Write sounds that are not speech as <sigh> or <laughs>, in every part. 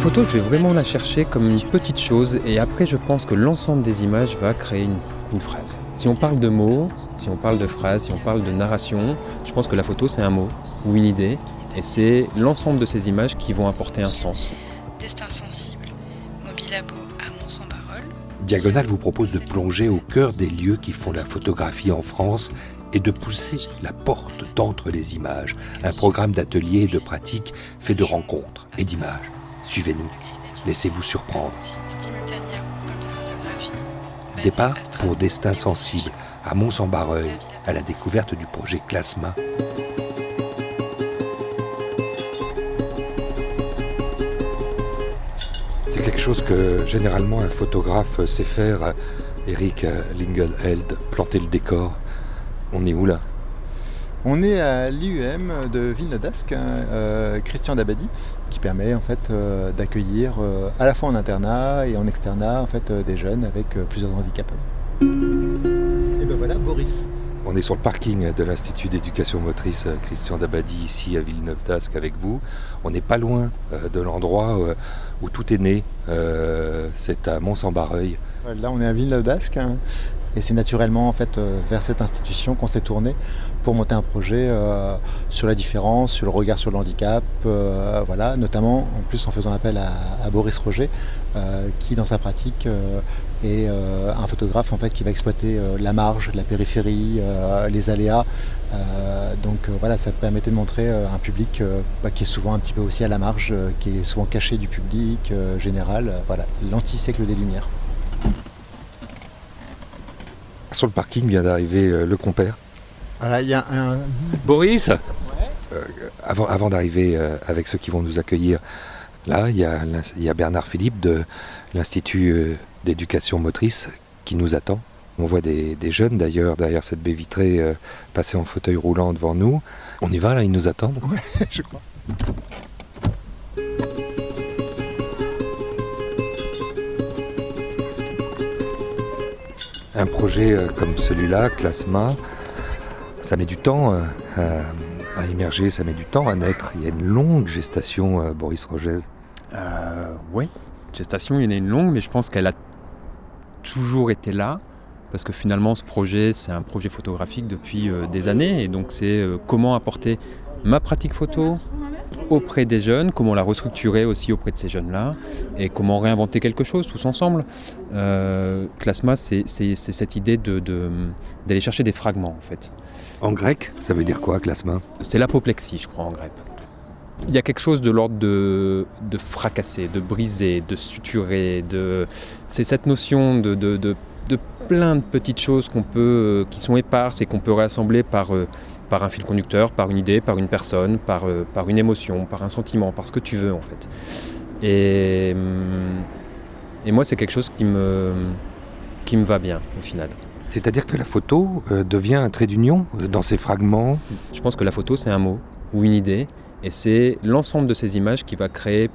la photo, je vais vraiment la chercher comme une petite chose et après je pense que l'ensemble des images va créer une, une, phrase. Si on parle de mots, si on parle de phrases, si on parle de narration, je pense que la photo c'est un mot ou une idée et c'est l'ensemble de ces images qui vont apporter un sens. Destin sensible, Mobilabo à Mont-Saint-Barol. Diagonale vous propose de plonger au cœur des lieux qui font la photographie en France et de pousser la porte d'entre les images. Un programme d'ateliers et de pratiques fait de rencontres et d'images. Suivez-nous, laissez-vous surprendre. Départ pour Destin sensible à Mont-Saint-Barreuil, à la découverte du projet Classement. C'est quelque chose que généralement un photographe sait faire. Eric Lingelheld, planter le décor. On est où là? On est à l'IUM de Villeneuve d'Ascq, euh, Christian Dabadi, qui permet en fait euh, d'accueillir euh, à la fois en internat et en externat en fait des jeunes avec plusieurs handicaps. Et ben voilà Boris. On est sur le parking de l'Institut d'éducation motrice Christian Dabadi ici à Villeneuve d'Ascq avec vous. On n'est pas loin de l'endroit où tout est né. C'est à Mont-Saint-Barreuil. Là on est à Villeneuve d'Ascq hein. Et c'est naturellement en fait euh, vers cette institution qu'on s'est tourné pour monter un projet euh, sur la différence, sur le regard sur le handicap, euh, voilà, notamment en plus en faisant appel à, Boris Roger, qui dans sa pratique est un photographe en fait qui va exploiter la marge, la périphérie, les aléas. donc voilà, ça permettait de montrer un public bah, qui est souvent un petit peu aussi à la marge, qui est souvent caché du public général. voilà, l'anti-siècle des Lumières. Sur le parking vient d'arriver euh, le compère. Voilà, il y a un. Boris? Euh, Avant, avant d'arriver euh, avec ceux qui vont nous accueillir, là, il y a, il y a Bernard Philippe de l'Institut d'éducation motrice qui nous attend. On voit des, des jeunes d'ailleurs derrière cette baie vitrée passer en fauteuil roulant devant nous. On y va là, ils nous attendent Oui, <laughs> je crois. Un projet euh, comme celui-là, Classma, ça met du temps euh, à, émerger, ça met du temps à naître. Il y a une longue gestation, euh, Boris Rogez. oui, gestation, il y en a une longue, mais je pense qu'elle a toujours été là. Parce que finalement, ce projet, c'est un projet photographique depuis des années. Et donc, c'est comment apporter ma pratique photo, auprès des jeunes, comment la restructurer aussi auprès de ces jeunes-là, et comment réinventer quelque chose tous ensemble. Euh, Klasma, c'est cette idée d'aller de, chercher des fragments en fait. En grec, ça veut dire quoi, Klasma? C'est l'apoplexie, je crois, en grec. Il y a quelque chose de l'ordre de, de, fracasser, de briser, de suturer. De... C'est cette notion de, de, plein de petites choses qu'on peut, qui sont éparses et qu'on peut réassembler par, euh, par un fil conducteur, par une idée, par une personne, par, euh, par une émotion, par un sentiment, par ce que tu veux en fait. Et, hum, et moi c'est quelque chose qui me, qui me va bien au final. C'est-à-dire que la photo euh, devient un trait d'union euh, dans ces fragments? Je pense que la photo c'est un mot ou une idée et c'est l'ensemble de ces images qui va créer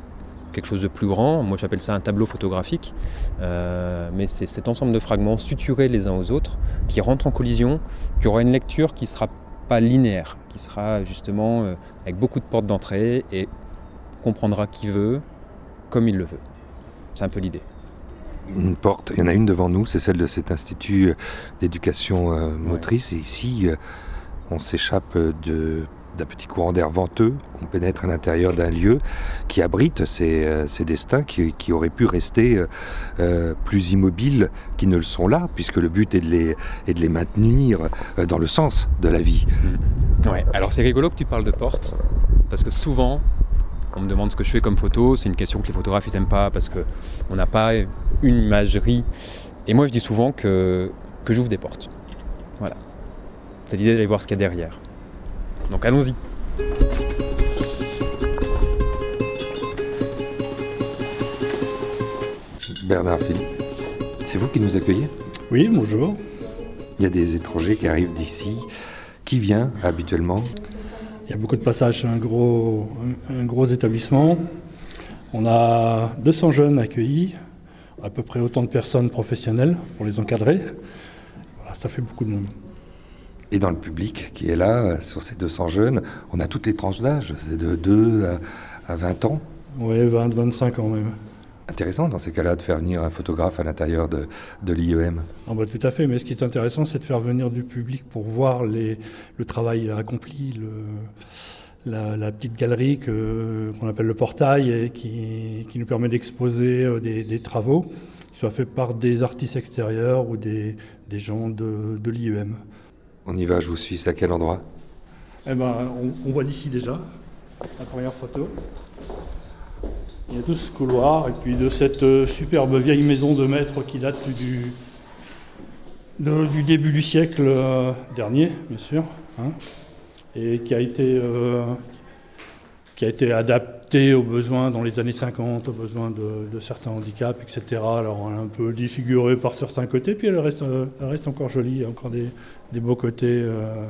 quelque chose de plus grand. Moi, j'appelle ça un tableau photographique. mais c'est cet ensemble de fragments suturés les uns aux autres qui rentrent en collision, qui aura une lecture qui sera pas linéaire, qui sera justement euh, avec beaucoup de portes d'entrée et comprendra qui veut comme il le veut. C'est un peu l'idée. Une porte, il y en a une devant nous, c'est celle de cet institut euh, d'éducation euh, motrice. Et ici, on s'échappe de d'un petit courant d'air venteux, on pénètre à l'intérieur d'un lieu qui abrite ces, euh, destins qui, auraient pu rester euh, euh, plus immobiles qu'ils ne le sont là, puisque le but est de les, maintenir dans le sens de la vie. Mmh. Alors c'est rigolo que tu parles de porte, parce que souvent, on me demande ce que je fais comme photo, c'est une question que les photographes n'aiment pas, parce qu'on n'a pas une imagerie. Et moi je dis souvent que, que j'ouvre des portes. Voilà. C'est l'idée d'aller voir ce qu'il y a derrière. Donc allons-y. Bernard Philippe, c'est vous qui nous accueillez? Oui, bonjour. Il y a des étrangers qui arrivent d'ici. Qui vient habituellement? Il y a beaucoup de passages, c'est un gros, un, gros établissement. On a 200 jeunes accueillis, à peu près autant de personnes professionnelles pour les encadrer. Voilà, ça fait beaucoup de monde. Et dans le public qui est là, sur ces 200 jeunes, on a toutes les tranches d'âge, c'est de 2 à 20 ans. Oui, 20, 25 ans même. Intéressant dans ces cas-là de faire venir un photographe à l'intérieur de, de l'IEM. Ah bah, tout à fait, mais ce qui est intéressant, c'est de faire venir du public pour voir les, le travail accompli, le, la, la, petite galerie qu'on appelle le portail et qui, qui nous permet d'exposer euh, des, des, travaux, qui soient faits par des artistes extérieurs ou des, des gens de, de l'IEM. On y va, je vous suis, à quel endroit? Eh ben, on, voit d'ici déjà la première photo. Il y a tout ce couloir, et puis de cette euh, superbe vieille maison de maître qui date du, début du siècle euh, dernier, bien sûr, hein, et qui a été, euh, qui a été adapté aux besoins dans les années 50, aux besoins de, de certains handicaps, etc. Alors elle est un peu défigurée par certains côtés, puis elle reste, elle reste encore jolie, il y a encore des, des beaux côtés, euh,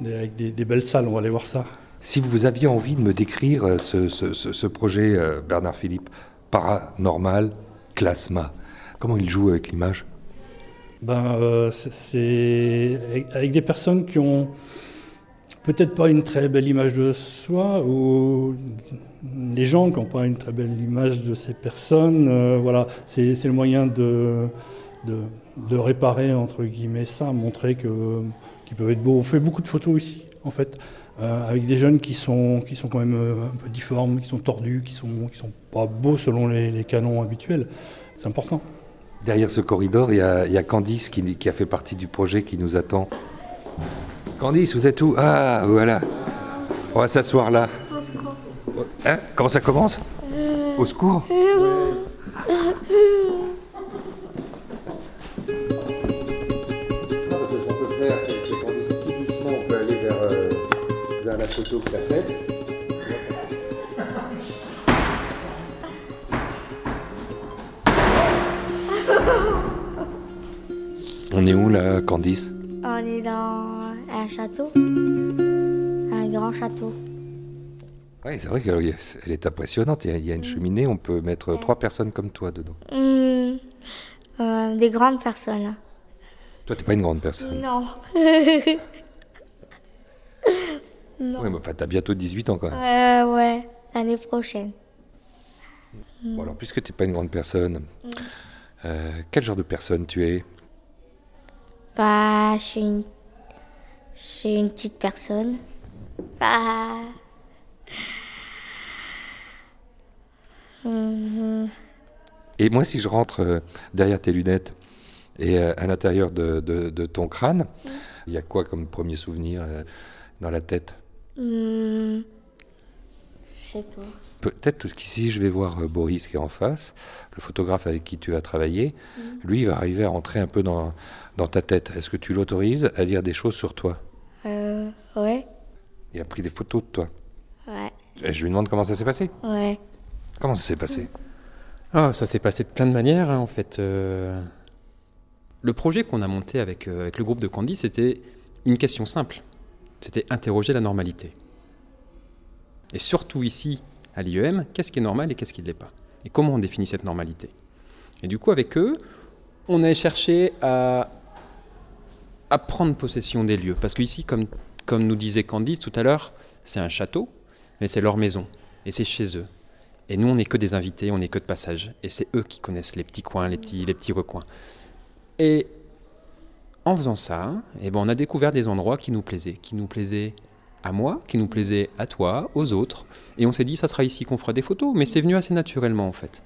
des, avec des, des belles salles, on va aller voir ça. Si vous aviez envie de me décrire ce, ce, ce projet, euh, Bernard Philippe, paranormal, Clasma, comment il joue avec l'image? Ben, euh, C'est avec des personnes qui ont peut-être pas une très belle image de soi, ou les gens qui n'ont pas une très belle image de ces personnes. Euh, voilà, c'est le moyen de, de, réparer, entre guillemets, ça, montrer qu'ils peuvent être beaux. On fait beaucoup de photos ici, en fait euh, avec des jeunes qui sont, qui sont quand même euh, un peu difformes, qui sont tordus, qui sont, qui sont pas beaux selon les, canons habituels. C'est important. Derrière ce corridor, il y a, Candice qui, a fait partie du projet qui nous attend. Candice, vous êtes où? Ah, voilà. On va s'asseoir là. Hein? Comment ça commence? Au secours? La photo que. On est où là, Candice? Un château. Un grand château. Oui, c'est vrai qu'elle est impressionnante. Il y a une cheminée, on peut mettre trois personnes comme toi dedans. Mmh, euh, des grandes personnes. Toi, t'es pas une grande personne. Non. <laughs> Non. Ouais, mais enfin, t'as bientôt 18 ans quand même. Euh, ouais, l'année prochaine. Bon, alors, puisque t'es pas une grande personne, mm. euh, quel genre de personne tu es? Bah, je suis une... Je suis une petite personne. Bah... Mm-hmm. Et moi, si je rentre euh, derrière tes lunettes et euh, à l'intérieur de, de, de, ton crâne, il y a quoi comme premier souvenir euh, dans la tête? Mmh, je sais pas. Peut-être qu'ici, je vais voir euh, Boris qui est en face, le photographe avec qui tu as travaillé. Mmh. Lui, il va arriver à rentrer un peu dans, dans ta tête. Est-ce que tu l'autorises à dire des choses sur toi? Euh, Ouais. Il a pris des photos de toi Ouais. Et je lui demande comment ça s'est passé Ouais. Comment ça s'est passé? Oh, Ça s'est passé de plein de manières, hein, en fait. Euh... Le projet qu'on a monté avec, euh, avec le groupe de Candy, c'était une question simple c'était interroger la normalité. Et surtout ici, à l'IEM, qu'est-ce qui est normal et qu'est-ce qui ne l'est pas Et comment on définit cette normalité Et du coup, avec eux, on a cherché à, prendre possession des lieux. Parce qu'ici, comme, comme nous disait Candice tout à l'heure, c'est un château, mais c'est leur maison, et c'est chez eux. Et nous, on n'est que des invités, on n'est que de passage. Et c'est eux qui connaissent les petits coins, les petits, les petits recoins. Et en faisant ça, eh ben, on a découvert des endroits qui nous plaisaient, qui nous plaisaient à moi, qui nous plaisaient à toi, aux autres. Et on s'est dit, ça sera ici qu'on fera des photos, mais c'est venu assez naturellement en fait.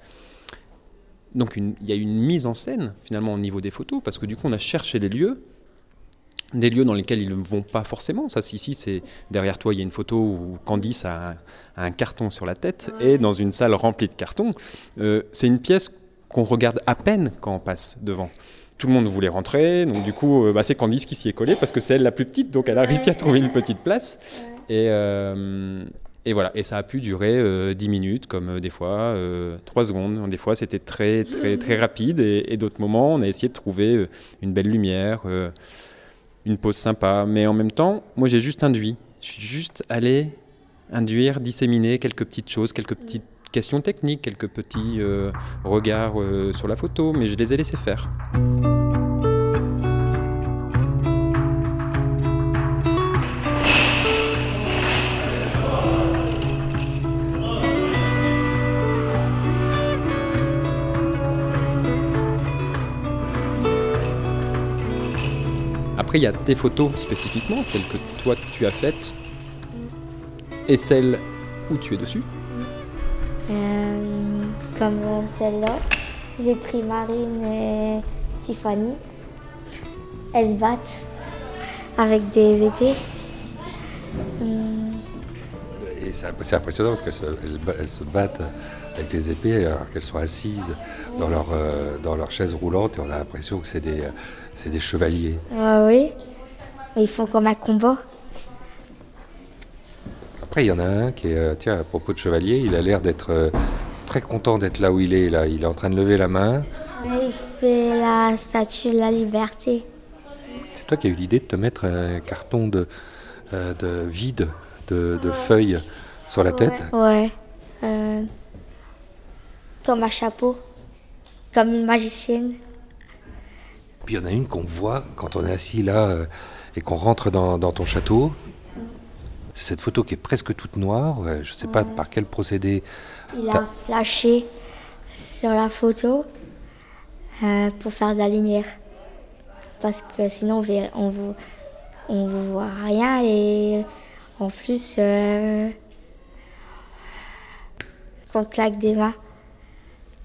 Donc il y a une mise en scène finalement au niveau des photos, parce que du coup on a cherché les lieux, des lieux dans lesquels ils ne vont pas forcément. Ça, ici, c'est derrière toi, il y a une photo où Candice a un, a un carton sur la tête, et dans une salle remplie de cartons. Euh, c'est une pièce qu'on regarde à peine quand on passe devant tout le monde voulait rentrer, donc du coup, euh, bah, c'est Candice qui s'y est collée parce que c'est elle la plus petite, donc elle a réussi à trouver une petite place. Et, euh, et voilà, et ça a pu durer euh, 10 minutes, comme euh, des fois 3 secondes. Des fois, c'était très, très, très rapide, et, et d'autres moments, on a essayé de trouver une belle lumière, une pause sympa. Mais en même temps, moi, j'ai juste induit. Je suis juste allé induire, disséminer quelques petites choses, quelques petites questions techniques, quelques petits euh, regards euh, sur la photo, mais je les ai laissés faire. Après, il y a tes photos spécifiquement, celles que toi tu as faites et celles où tu es dessus. Comme celle-là, j'ai pris Marine et Tiffany. Elles battent avec des épées. Et c'est impressionnant parce qu'elles se, elles battent avec les épées alors qu'elles sont assises dans leur, euh, dans leur chaise roulante et on a l'impression que c'est des, euh, des chevaliers. ah oui, ils font comme un combat. Après, il y en a un qui est, euh, tiens, à propos de chevalier, il a l'air d'être très content d'être là où il est. Là. Il est en train de lever la main. Ouais, il fait la statue de la liberté. C'est toi qui as eu l'idée de te mettre un carton de, euh, de vide, de, de feuilles sur la tête. Ouais. euh, comme un chapeau. Comme une magicienne. Puis il y en a une qu'on voit quand on est assis là euh, et qu'on rentre dans, dans ton château. C'est cette photo qui est presque toute noire. Je ne sais pas par quel procédé. Il a flashé sur la photo euh, pour faire de la lumière. Parce que sinon, on on vous, on vous voit rien et en plus, euh, qu'on claque des mains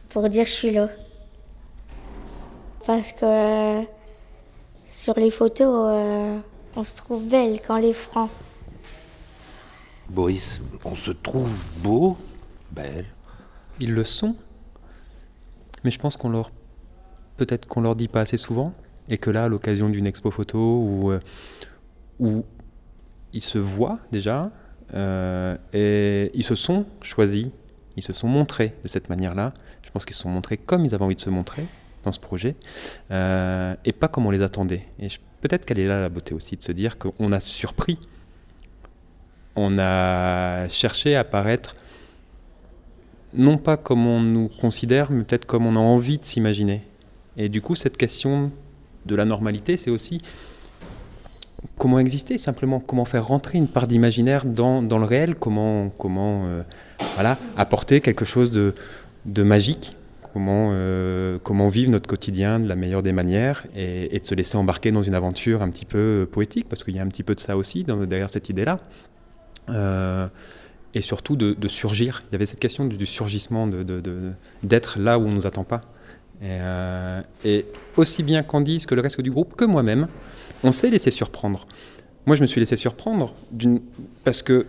pour dire je suis là. Parce que euh, sur les photos, euh, on se trouve belle quand les francs. Boris, on se trouve beau, belle. Ils le sont, mais je pense qu'on leur peut-être qu'on leur dit pas assez souvent, et que là, à l'occasion d'une expo photo où, euh, ils se voient déjà, euh, et ils se sont choisis, ils se sont montrés de cette manière-là. Je pense qu'ils se sont montrés comme ils avaient envie de se montrer dans ce projet, euh, et pas comme on les attendait. Et peut-être qu'elle est là la beauté aussi de se dire qu'on a surpris, on a cherché à paraître non pas comme on nous considère, mais peut-être comme on a envie de s'imaginer. Et du coup, cette question de la normalité, c'est aussi comment exister, simplement comment faire rentrer une part d'imaginaire dans, le réel, comment, euh, apporter quelque chose de, magique, comment, euh, comment vivre notre quotidien de la meilleure des manières et, et de se laisser embarquer dans une aventure un petit peu poétique, parce qu'il y a un petit peu de ça aussi dans- derrière cette idée-là. Euh, et surtout de, surgir. Il y avait cette question du, surgissement, d'être là où on ne nous attend pas. Et, euh, et aussi bien Candice que le reste du groupe, que moi-même, on s'est laissé surprendre. Moi, je me suis laissé surprendre parce que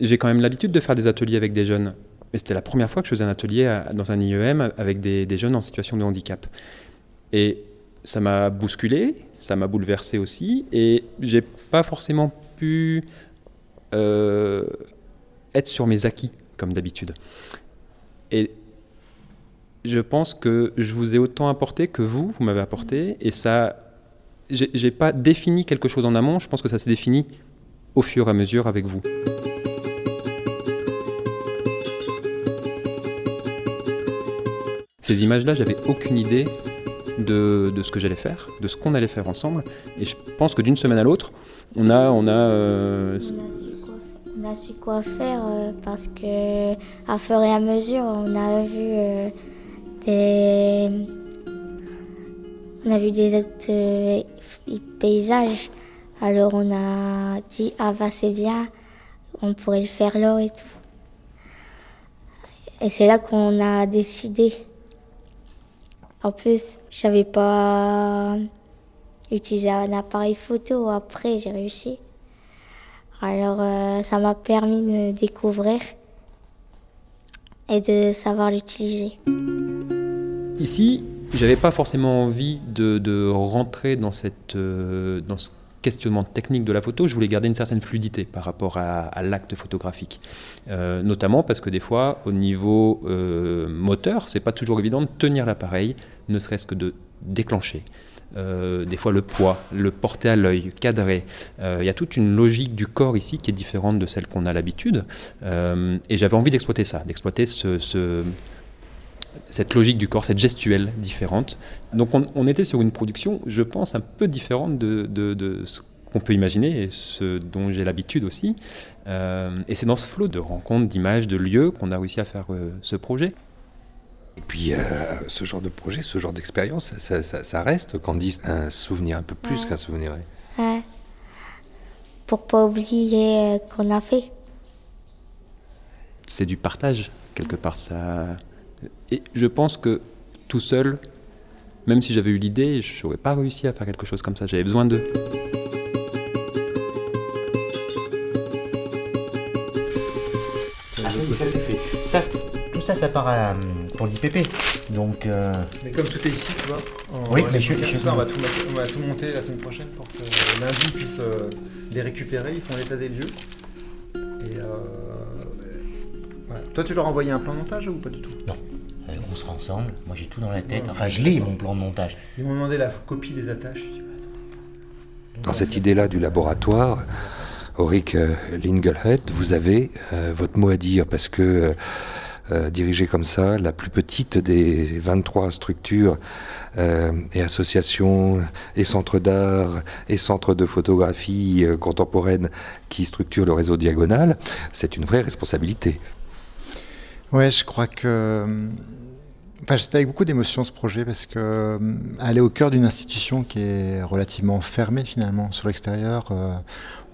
j'ai quand même l'habitude de faire des ateliers avec des jeunes. Et c'était la première fois que je faisais un atelier dans un IEM avec des, des jeunes en situation de handicap. Et ça m'a bousculé, ça m'a bouleversé aussi, et j'ai pas forcément pu euh, être sur mes acquis, comme d'habitude. Et je pense que je vous ai autant apporté que vous, vous m'avez apporté, et ça, j'ai pas défini quelque chose en amont, je pense que ça s'est défini au fur et à mesure avec vous. Ces images-là, j'avais aucune idée de, de ce que j'allais faire, de ce qu'on allait faire ensemble, et je pense que d'une semaine à l'autre, on a, on a euh, On a su quoi, faire euh, parce que à fur et à mesure, on a vu euh, des on a vu des autres euh, paysages. Alors on a dit ah bah c'est bien, on pourrait le faire là et tout. Et c'est là qu'on a décidé. En plus, je pas utiliser un appareil photo. Après, j'ai réussi. Alors, euh, ça m'a permis de me découvrir et de savoir l'utiliser. Ici, j'avais pas forcément envie de, rentrer dans, cette, euh, dans ce questionnement technique de la photo. Je voulais garder une certaine fluidité par rapport à, à l'acte photographique. Euh, notamment parce que des fois, au niveau euh, moteur, c'est pas toujours évident de tenir l'appareil, ne serait-ce que de déclencher. Euh, des fois le poids, le porter à l'œil, cadrer. Euh, Il y a toute une logique du corps ici qui est différente de celle qu'on a l'habitude. Euh, et j'avais envie d'exploiter ça, d'exploiter ce, ce, cette logique du corps, cette gestuelle différente. Donc on, était sur une production, je pense, un peu différente de, de- ce qu'on peut imaginer et ce dont j'ai l'habitude aussi. Et c'est dans ce flot de rencontres, d'images, de lieux qu'on a réussi à faire ce projet. Et puis, euh, ce genre de projet, ce genre d'expérience, ça, ça, ça reste, Candice, un souvenir un peu plus Ouais. qu'un souvenir. Ouais. Pour pas oublier euh, qu'on a fait. C'est du partage, quelque part. Ça... Et je pense que tout seul, même si j'avais eu l'idée, je n'aurais pas réussi à faire quelque chose comme ça. J'avais besoin d'eux. Ah, ça ça c'est fait. Ça, tout ça, ça part à, pour l'IPP. Donc, euh, Mais comme tout est ici, tu vois, on, Oui, mais je- je- ça, on, va tout, mettre- on va tout monter la semaine prochaine pour que lundi ils puissent euh, les récupérer. Ils font l'état des lieux. Et euh, voilà. Toi, tu leur as envoyé un plan de montage ou pas du tout? Euh, on sera ensemble. Moi, j'ai tout dans la tête. Enfin, je l'ai, mon plan de montage. Ils m'ont demandé la copie des attaches. Je dis, bah. Dans cette idée-là du laboratoire, Auric euh, Lingelhead, vous avez euh, votre mot à dire parce que euh, euh, dirigé comme ça, la plus petite des 23 structures euh, et associations et centres d'art et centres de photographie euh, contemporaine qui structurent le réseau Diagonal, c'est une vraie responsabilité. Ouais, je crois que. Enfin, c'était avec beaucoup d'émotion ce projet parce que euh, aller au cœur d'une institution qui est relativement fermée finalement sur l'extérieur.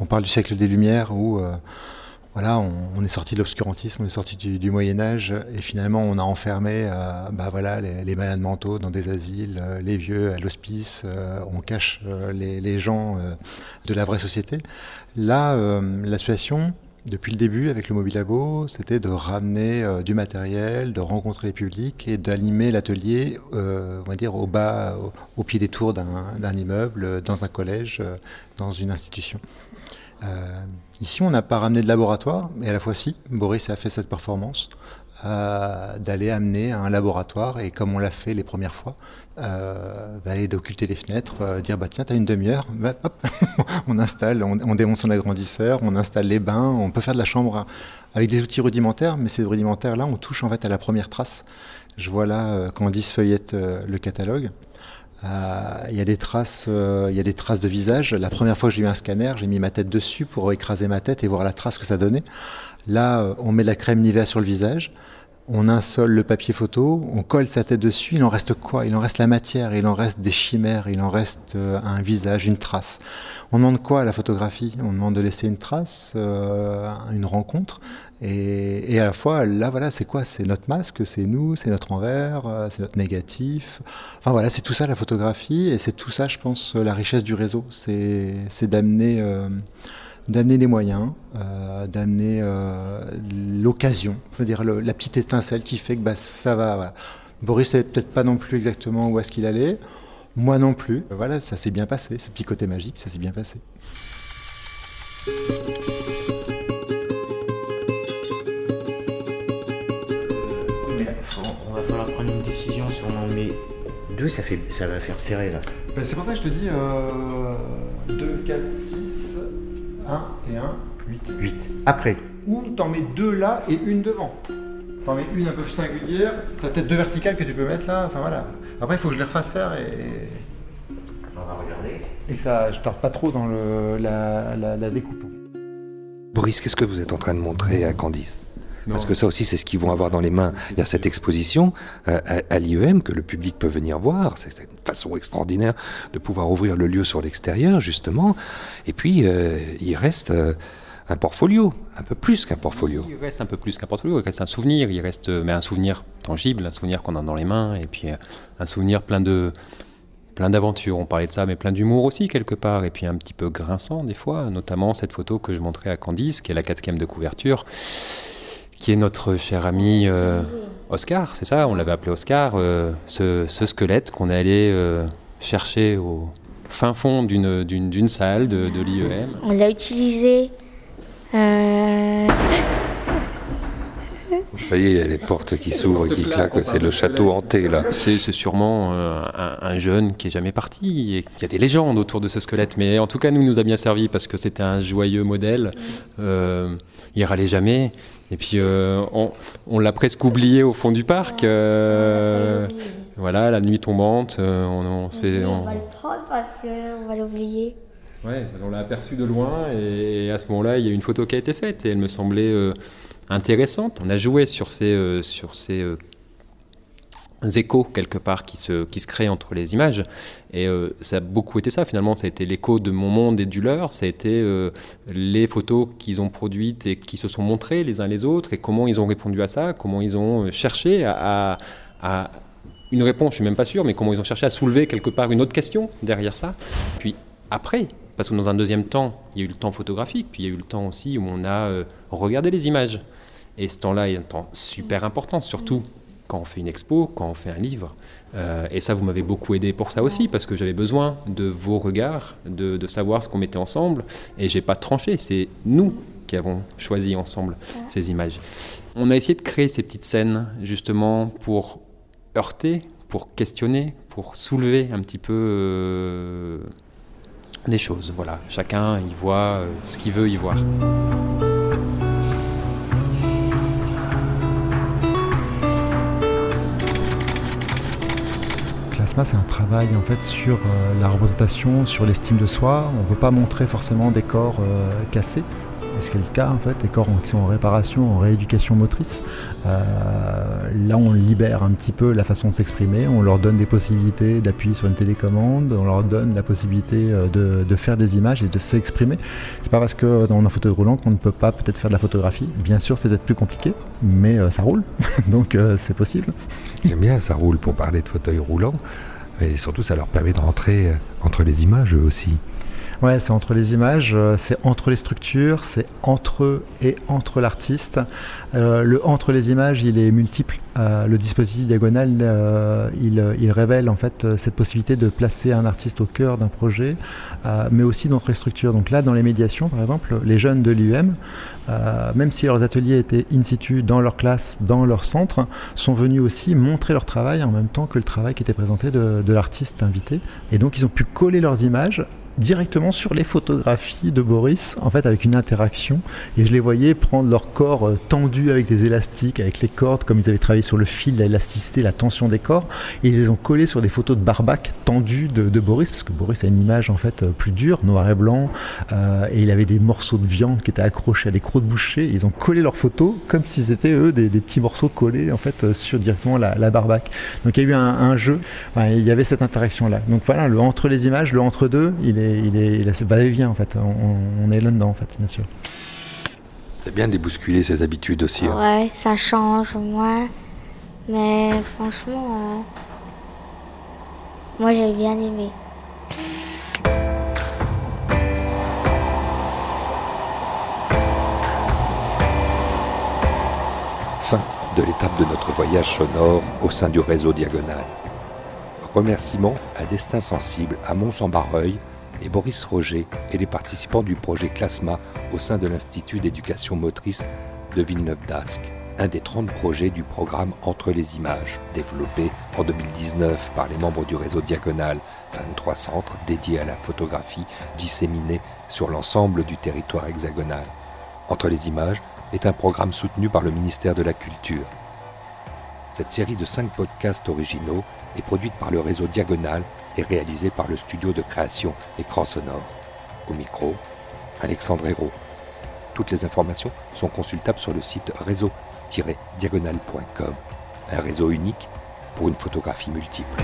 on parle du siècle des Lumières où voilà, on, est sorti de l'obscurantisme, on est sorti du, Moyen Âge et finalement on a enfermé euh, bah voilà, les, malades mentaux dans des asiles, euh, les vieux à l'hospice, euh, on cache les, gens de la vraie société. Là, euh, l'association, depuis le début avec le Mobilabo, c'était de ramener du matériel, de rencontrer les publics et d'animer l'atelier, on va dire au bas, au, pied des tours d'un immeuble, dans un collège, dans une institution. Euh, ici, on n'a pas ramené de laboratoire, mais à la fois si, Boris a fait cette performance euh, d'aller amener un laboratoire et comme on l'a fait les premières fois, euh, d'aller d'occulter les fenêtres, dire bah tiens t'as une demi-heure, bah, hop, <laughs> on installe, on, on démonte son agrandisseur, on installe les bains, on peut faire de la chambre avec des outils rudimentaires, mais ces rudimentaires là on touche en fait à la première trace. Je vois là euh, Candice feuillette euh, le catalogue. Euh, Il y a des traces, euh, il y a des traces de visage. La première fois que j'ai eu un scanner, j'ai mis ma tête dessus pour écraser ma tête et voir la trace que ça donnait. Là, euh, on met de la crème Nivea sur le visage, on insole le papier photo, on colle sa tête dessus. Il en reste quoi? Il en reste la matière, il en reste des chimères, il en reste euh, un visage, une trace. On demande quoi à la photographie? On demande de laisser une trace, euh, une rencontre. Et, à la fois, là, voilà, c'est quoi? C'est notre masque, c'est nous, c'est notre envers, euh, c'est notre négatif. Enfin voilà, c'est tout ça la photographie et c'est tout ça, je pense, la richesse du réseau. C'est c'est d'amener d'amener des moyens, euh, d'amener euh, l'occasion, dire le- la petite étincelle qui fait que bah, ça va. voilà. Boris savait peut-être pas non plus exactement où est-ce qu'il allait. Moi non plus. Voilà, ça s'est bien passé. Ce petit côté magique, ça s'est bien passé. On va falloir prendre une décision. Si on en met deux, ça, fait, ça va faire serré là. Ben, c'est pour ça que je te dis 2, 4, 6, 1 et 1, 8. 8. Après. Ou t'en mets deux là et une devant. T'en mets une un peu plus singulière, t'as peut-être deux verticales que tu peux mettre là, enfin voilà. Après il faut que je les refasse faire et, On va regarder. et que ça, je tarde pas trop dans le, la, la, la découpe. Boris, qu'est-ce que vous êtes en train de montrer à Candice? Parce que ça aussi, c'est ce qu'ils vont avoir dans les mains. Il y a cette exposition euh, à, l'IEM que le public peut venir voir. C'est une façon extraordinaire de pouvoir ouvrir le lieu sur l'extérieur, justement. Et puis, euh, il reste euh, un portfolio, un peu plus qu'un portfolio. Il reste un peu plus qu'un portfolio, il reste un souvenir, il reste mais un souvenir tangible, un souvenir qu'on a dans les mains, et puis un souvenir plein de plein d'aventures, on parlait de ça, mais plein d'humour aussi quelque part, et puis un petit peu grinçant des fois, notamment cette photo que je montrais à Candice, qui est la quatrième de couverture, qui est notre cher ami euh, Oscar, c'est ça, on l'avait appelé Oscar, euh, ce, ce squelette qu'on est allé euh, chercher au fin fond d'une- d'une d'une salle de, de l'IEM. On l'a utilisé. euh, Ça y est, il y a les portes qui s'ouvrent, qui claquent. C'est le château hanté, là. C'est c'est sûrement euh, un, un jeune qui est jamais parti. Et il y a des légendes autour de ce squelette, mais en tout cas, nous, il nous a bien servi parce que c'était un joyeux modèle. Euh, il râlait jamais. Et puis, euh, on, on l'a presque oublié au fond du parc. euh, voilà, la nuit tombante, euh, on, va le prendre parce qu'on va l'oublier. Ouais, on l'a aperçu de loin et, et à ce moment-là, il y a une photo qui a été faite et elle me semblait intéressante. On a joué sur ces, sur ces échos quelque part qui se, qui se créent entre les images. Et euh, ça a beaucoup été ça finalement, ça a été l'écho de mon monde et du leur, ça a été euh, les photos qu'ils ont produites et qui se sont montrées les uns les autres et comment ils ont répondu à ça, comment ils ont euh, cherché à, à, une réponse, je suis même pas sûr, mais comment ils ont cherché à soulever quelque part une autre question derrière ça. Puis après, parce que dans un deuxième temps, il y a eu le temps photographique, puis il y a eu le temps aussi où on a regardé les images. Et ce temps-là est un temps super important, surtout quand on fait une expo, quand on fait un livre. Euh, et ça, vous m'avez beaucoup aidé pour ça aussi, parce que j'avais besoin de vos regards, de, savoir ce qu'on mettait ensemble. Et j'ai pas tranché, c'est nous qui avons choisi ensemble ces images. On a essayé de créer ces petites scènes, justement, pour heurter, pour questionner, pour soulever un petit peu euh, les choses. Voilà, chacun y voit euh, ce qu'il veut y voir. C'est un travail en fait sur euh, la représentation, sur l'estime de soi. On ne veut pas montrer forcément des corps euh, cassés. Ce qui est le cas en fait, des corps qui sont en réparation, en rééducation motrice. Euh, là, on libère un petit peu la façon de s'exprimer. On leur donne des possibilités d'appuyer sur une télécommande. On leur donne la possibilité de, faire des images et de s'exprimer. C'est pas parce que dans un fauteuil roulant qu'on ne peut pas peut-être faire de la photographie. Bien sûr, c'est peut-être plus compliqué, mais ça roule, <laughs> donc c'est possible. J'aime bien, ça roule pour parler de fauteuil roulant. Et surtout, ça leur permet de rentrer euh, entre les images eux aussi. Ouais, c'est entre les images, euh, c'est entre les structures, c'est entre eux et entre l'artiste. Euh, le entre les images, il est multiple. le dispositif diagonal, il, révèle en fait cette possibilité de placer un artiste au cœur d'un projet, mais aussi d'entre les structures. Donc là, dans les médiations, par exemple, les jeunes de l'UM, même si leurs ateliers étaient in situ dans leur classe, dans leur centre, sont venus aussi montrer leur travail en même temps que le travail qui était présenté de l'artiste invité. Et donc, ils ont pu coller leurs images directement sur les photographies de Boris, en fait avec une interaction. Et je les voyais prendre leur corps euh, tendu avec des élastiques, avec les cordes, comme ils avaient travaillé sur le fil, l'élasticité, la tension des corps. Et ils les ont collés sur des photos de Barbac tendues de, Boris, parce que Boris a une image en fait euh, plus dure, noir et blanc. Euh, et il avait des morceaux de viande qui étaient accrochés à des crocs de boucher. ils ont collé leurs photos comme si c'était eux des, petits morceaux collés en fait sur directement la, la Barbac. Donc il y a eu un, jeu, il y avait cette interaction là. Donc voilà, le entre les images, le entre deux, il est il est, il est va-et-vient en fait. On, est là-dedans en fait, bien sûr. C'est bien de bousculer ses habitudes aussi. Hein. Ouais, ça change, moi. Mais franchement, euh, moi j'ai bien aimé. Fin de l'étape de notre voyage sonore au sein du réseau Diagonal. Remerciements à Destin Sensible à Mont-Saint-Barreuil et Boris Roger et les participants du projet Clasma au sein de l'Institut d'éducation motrice de Villeneuve-d'Ascq, un des 30 projets du programme Entre les images, développé en 2019 par les membres du réseau Diagonal, 23 centres dédiés à la photographie disséminés sur l'ensemble du territoire hexagonal. Entre les images est un programme soutenu par le ministère de la Culture. Cette série de 5 podcasts originaux est produite par le réseau Diagonal et réalisée par le studio de création Écran Sonore. Au micro, Alexandre Hérault. Toutes les informations sont consultables sur le site réseau-diagonal.com, un réseau unique pour une photographie multiple.